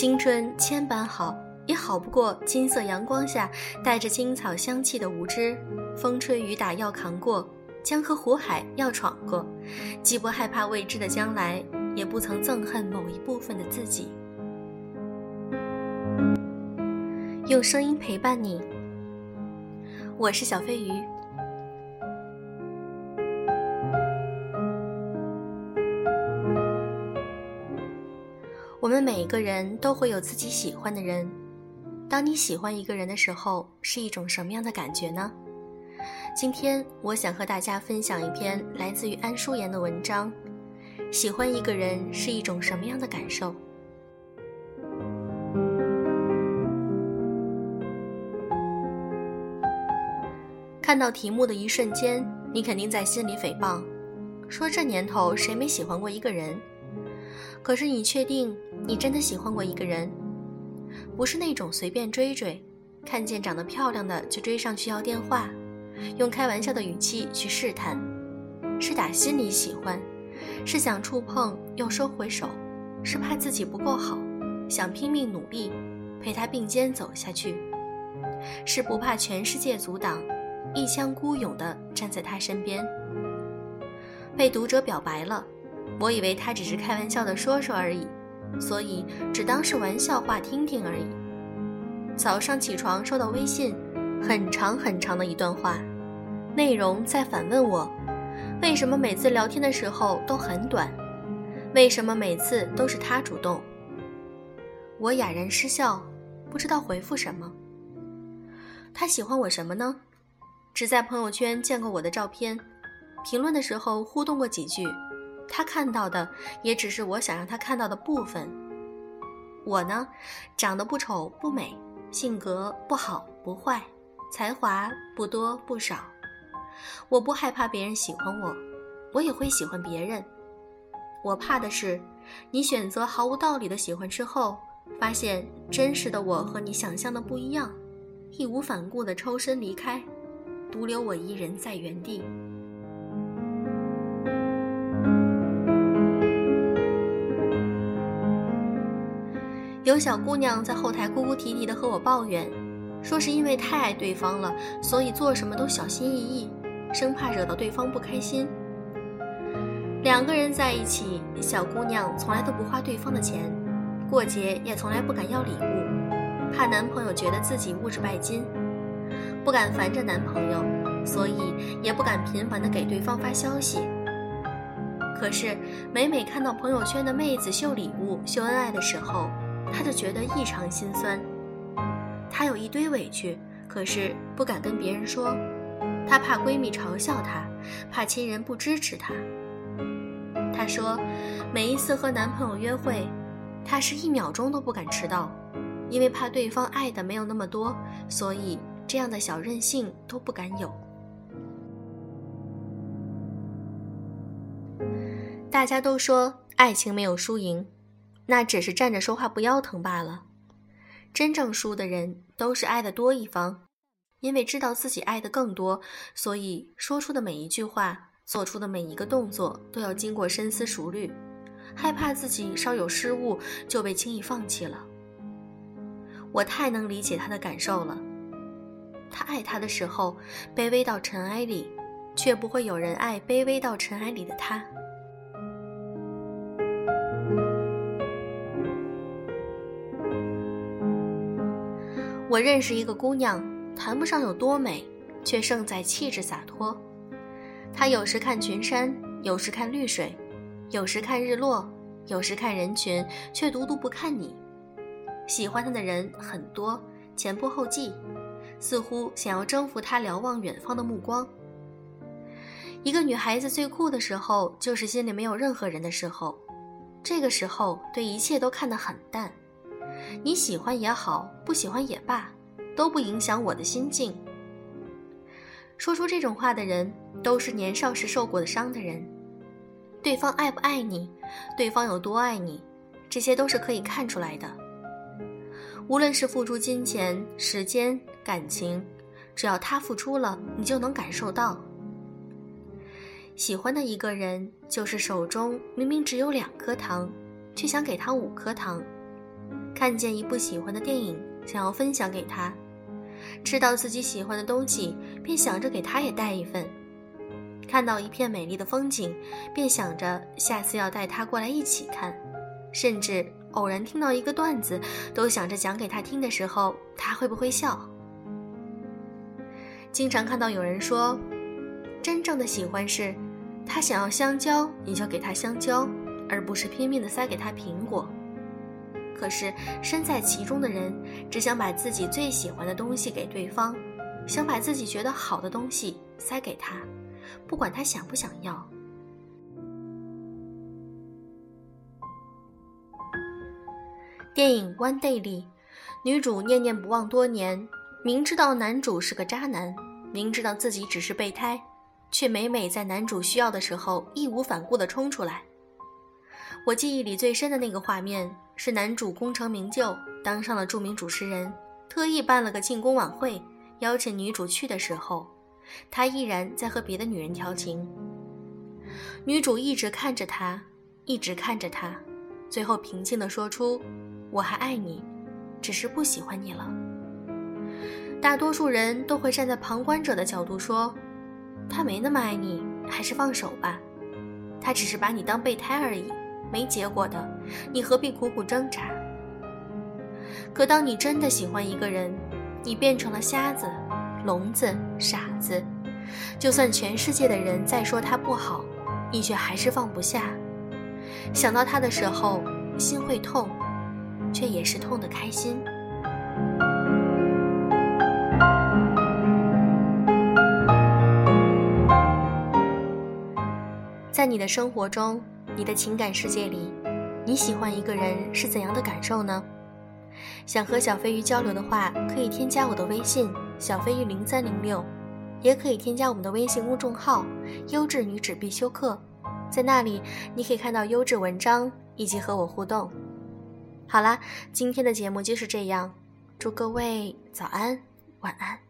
青春千般好，也好不过金色阳光下带着青草香气的无知。风吹雨打要扛过，江河湖海要闯过，既不害怕未知的将来，也不曾憎恨某一部分的自己。用声音陪伴你，我是小飞鱼。我们每一个人都会有自己喜欢的人。当你喜欢一个人的时候，是一种什么样的感觉呢？今天我想和大家分享一篇来自于安淑妍的文章：喜欢一个人是一种什么样的感受？看到题目的一瞬间，你肯定在心里诽谤，说这年头谁没喜欢过一个人？可是你确定你真的喜欢过一个人？不是那种随便追追，看见长得漂亮的就追上去要电话，用开玩笑的语气去试探，是打心里喜欢，是想触碰又收回手，是怕自己不够好，想拼命努力陪他并肩走下去，是不怕全世界阻挡。一腔孤勇地站在他身边，被读者表白了。我以为他只是开玩笑的说说而已，所以只当是玩笑话听听而已。早上起床收到微信，很长很长的一段话，内容在反问我：为什么每次聊天的时候都很短？为什么每次都是他主动？我哑然失笑，不知道回复什么。他喜欢我什么呢？只在朋友圈见过我的照片，评论的时候互动过几句，他看到的也只是我想让他看到的部分。我呢，长得不丑不美，性格不好不坏，才华不多不少。我不害怕别人喜欢我，我也会喜欢别人。我怕的是，你选择毫无道理的喜欢之后，发现真实的我和你想象的不一样，义无反顾的抽身离开。独留我一人在原地。有小姑娘在后台哭哭啼啼的和我抱怨，说是因为太爱对方了，所以做什么都小心翼翼，生怕惹到对方不开心。两个人在一起，小姑娘从来都不花对方的钱，过节也从来不敢要礼物，怕男朋友觉得自己物质拜金。不敢烦着男朋友，所以也不敢频繁的给对方发消息。可是每每看到朋友圈的妹子秀礼物、秀恩爱的时候，她就觉得异常心酸。她有一堆委屈，可是不敢跟别人说，她怕闺蜜嘲笑她，怕亲人不支持她。她说，每一次和男朋友约会，她是一秒钟都不敢迟到，因为怕对方爱的没有那么多，所以。这样的小任性都不敢有。大家都说爱情没有输赢，那只是站着说话不腰疼罢了。真正输的人都是爱的多一方，因为知道自己爱的更多，所以说出的每一句话，做出的每一个动作都要经过深思熟虑，害怕自己稍有失误就被轻易放弃了。我太能理解他的感受了。他爱他的时候，卑微到尘埃里，却不会有人爱卑微到尘埃里的他。我认识一个姑娘，谈不上有多美，却胜在气质洒脱。她有时看群山，有时看绿水，有时看日落，有时看人群，却独独不看你。喜欢她的人很多，前仆后继。似乎想要征服她瞭望远方的目光。一个女孩子最酷的时候，就是心里没有任何人的时候。这个时候，对一切都看得很淡。你喜欢也好，不喜欢也罢，都不影响我的心境。说出这种话的人，都是年少时受过的伤的人。对方爱不爱你，对方有多爱你，这些都是可以看出来的。无论是付出金钱、时间。感情，只要他付出了，你就能感受到。喜欢的一个人，就是手中明明只有两颗糖，却想给他五颗糖；看见一部喜欢的电影，想要分享给他；吃到自己喜欢的东西，便想着给他也带一份；看到一片美丽的风景，便想着下次要带他过来一起看；甚至偶然听到一个段子，都想着讲给他听的时候，他会不会笑。经常看到有人说，真正的喜欢是，他想要香蕉，你就给他香蕉，而不是拼命的塞给他苹果。可是身在其中的人，只想把自己最喜欢的东西给对方，想把自己觉得好的东西塞给他，不管他想不想要。电影《One Day》里，女主念念不忘多年，明知道男主是个渣男，明知道自己只是备胎，却每每在男主需要的时候义无反顾地冲出来。我记忆里最深的那个画面是男主功成名就，当上了著名主持人，特意办了个庆功晚会，邀请女主去的时候，他依然在和别的女人调情。女主一直看着他，一直看着他，最后平静地说出：“我还爱你，只是不喜欢你了。”大多数人都会站在旁观者的角度说：“他没那么爱你，还是放手吧，他只是把你当备胎而已。”没结果的，你何必苦苦挣扎？可当你真的喜欢一个人，你变成了瞎子、聋子、傻子，就算全世界的人再说他不好，你却还是放不下。想到他的时候，心会痛，却也是痛的开心。在你的生活中。你的情感世界里，你喜欢一个人是怎样的感受呢？想和小飞鱼交流的话，可以添加我的微信小飞鱼零三零六，也可以添加我们的微信公众号优质女子必修课，在那里你可以看到优质文章以及和我互动。好啦，今天的节目就是这样，祝各位早安，晚安。